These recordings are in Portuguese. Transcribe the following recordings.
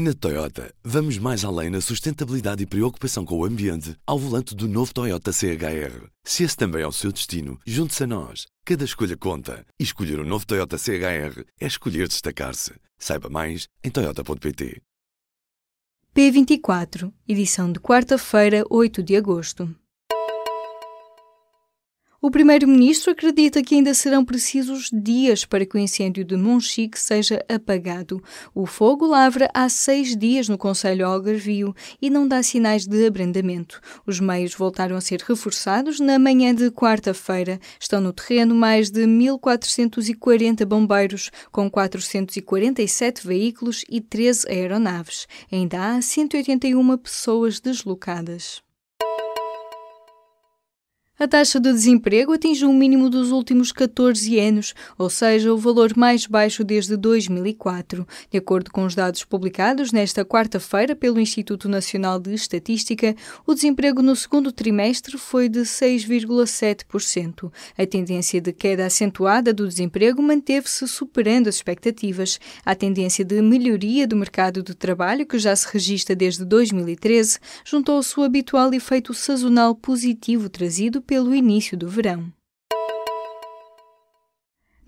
Na Toyota, vamos mais além na sustentabilidade e preocupação com o ambiente ao volante do novo Toyota CHR. Se esse também é o seu destino, junte-se a nós. Cada escolha conta. E escolher o um novo Toyota CHR é escolher destacar-se. Saiba mais em Toyota.pt. P24, edição de quarta-feira, 8 de agosto. O primeiro-ministro acredita que ainda serão precisos dias para que o incêndio de Monchique seja apagado. O fogo lavra há seis dias no Conselho Algarvio e não dá sinais de abrandamento. Os meios voltaram a ser reforçados na manhã de quarta-feira. Estão no terreno mais de 1.440 bombeiros, com 447 veículos e 13 aeronaves. Ainda há 181 pessoas deslocadas. A taxa de desemprego atinge o mínimo dos últimos 14 anos, ou seja, o valor mais baixo desde 2004. De acordo com os dados publicados nesta quarta-feira pelo Instituto Nacional de Estatística, o desemprego no segundo trimestre foi de 6,7%. A tendência de queda acentuada do desemprego manteve-se superando as expectativas. A tendência de melhoria do mercado de trabalho, que já se registra desde 2013, juntou-se o habitual efeito sazonal positivo trazido pelo início do verão.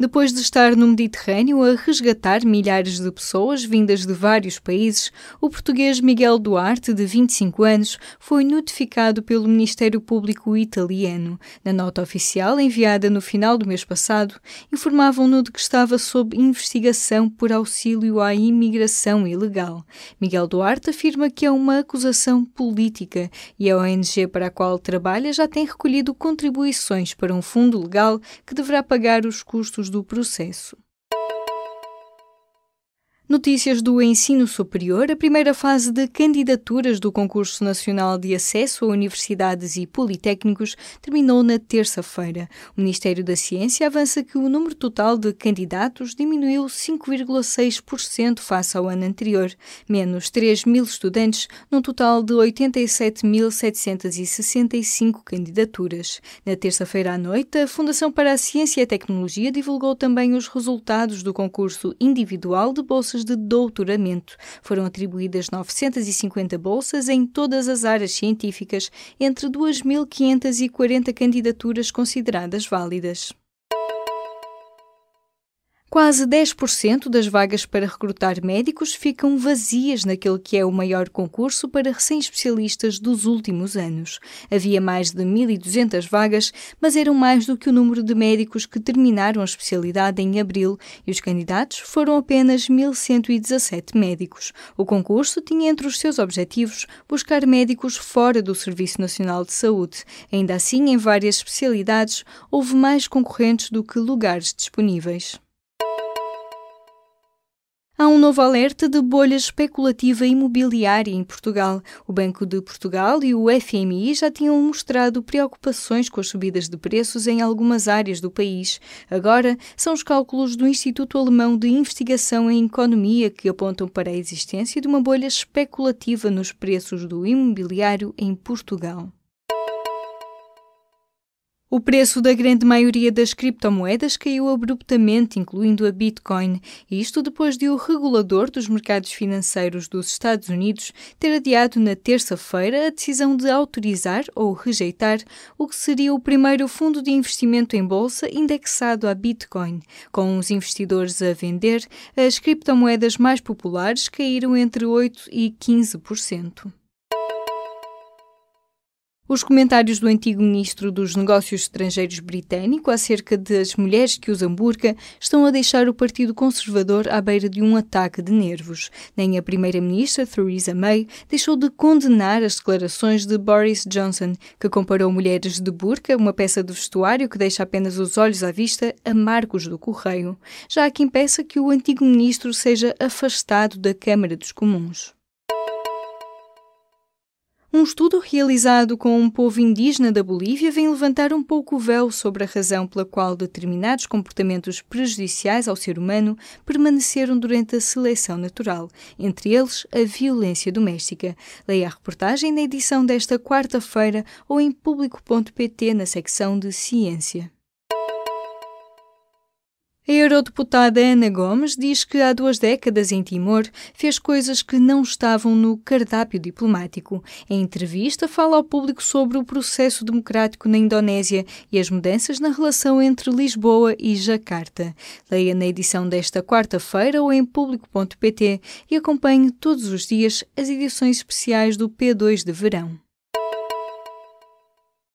Depois de estar no Mediterrâneo a resgatar milhares de pessoas vindas de vários países, o português Miguel Duarte, de 25 anos, foi notificado pelo Ministério Público italiano. Na nota oficial enviada no final do mês passado, informavam-no de que estava sob investigação por auxílio à imigração ilegal. Miguel Duarte afirma que é uma acusação política e a ONG para a qual trabalha já tem recolhido contribuições para um fundo legal que deverá pagar os custos do processo. Notícias do ensino superior. A primeira fase de candidaturas do Concurso Nacional de Acesso a Universidades e Politécnicos terminou na terça-feira. O Ministério da Ciência avança que o número total de candidatos diminuiu 5,6% face ao ano anterior, menos 3 mil estudantes, num total de 87.765 candidaturas. Na terça-feira à noite, a Fundação para a Ciência e a Tecnologia divulgou também os resultados do concurso individual de bolsas bolsas de doutoramento. Foram atribuídas 950 bolsas em todas as áreas científicas, entre 2.540 candidaturas consideradas válidas. Quase 10% das vagas para recrutar médicos ficam vazias naquele que é o maior concurso para recém-especialistas dos últimos anos. Havia mais de 1.200 vagas, mas eram mais do que o número de médicos que terminaram a especialidade em abril e os candidatos foram apenas 1.117 médicos. O concurso tinha entre os seus objetivos buscar médicos fora do Serviço Nacional de Saúde. Ainda assim, em várias especialidades, houve mais concorrentes do que lugares disponíveis. Novo alerta de bolha especulativa imobiliária em Portugal. O Banco de Portugal e o FMI já tinham mostrado preocupações com as subidas de preços em algumas áreas do país. Agora, são os cálculos do Instituto Alemão de Investigação em Economia que apontam para a existência de uma bolha especulativa nos preços do imobiliário em Portugal. O preço da grande maioria das criptomoedas caiu abruptamente, incluindo a Bitcoin, isto depois de o regulador dos mercados financeiros dos Estados Unidos ter adiado na terça-feira a decisão de autorizar ou rejeitar o que seria o primeiro fundo de investimento em bolsa indexado à Bitcoin. Com os investidores a vender, as criptomoedas mais populares caíram entre 8% e 15%. Os comentários do antigo ministro dos Negócios Estrangeiros britânico acerca das mulheres que usam burca estão a deixar o Partido Conservador à beira de um ataque de nervos. Nem a primeira-ministra, Theresa May, deixou de condenar as declarações de Boris Johnson, que comparou mulheres de burca, uma peça de vestuário que deixa apenas os olhos à vista, a marcos do correio. Já há quem peça que o antigo ministro seja afastado da Câmara dos Comuns. Um estudo realizado com um povo indígena da Bolívia vem levantar um pouco o véu sobre a razão pela qual determinados comportamentos prejudiciais ao ser humano permaneceram durante a seleção natural, entre eles a violência doméstica. Leia a reportagem na edição desta quarta-feira ou em público.pt na secção de Ciência. A eurodeputada Ana Gomes diz que há duas décadas em Timor fez coisas que não estavam no cardápio diplomático. Em entrevista, fala ao público sobre o processo democrático na Indonésia e as mudanças na relação entre Lisboa e Jacarta. Leia na edição desta quarta-feira ou em público.pt e acompanhe todos os dias as edições especiais do P2 de verão.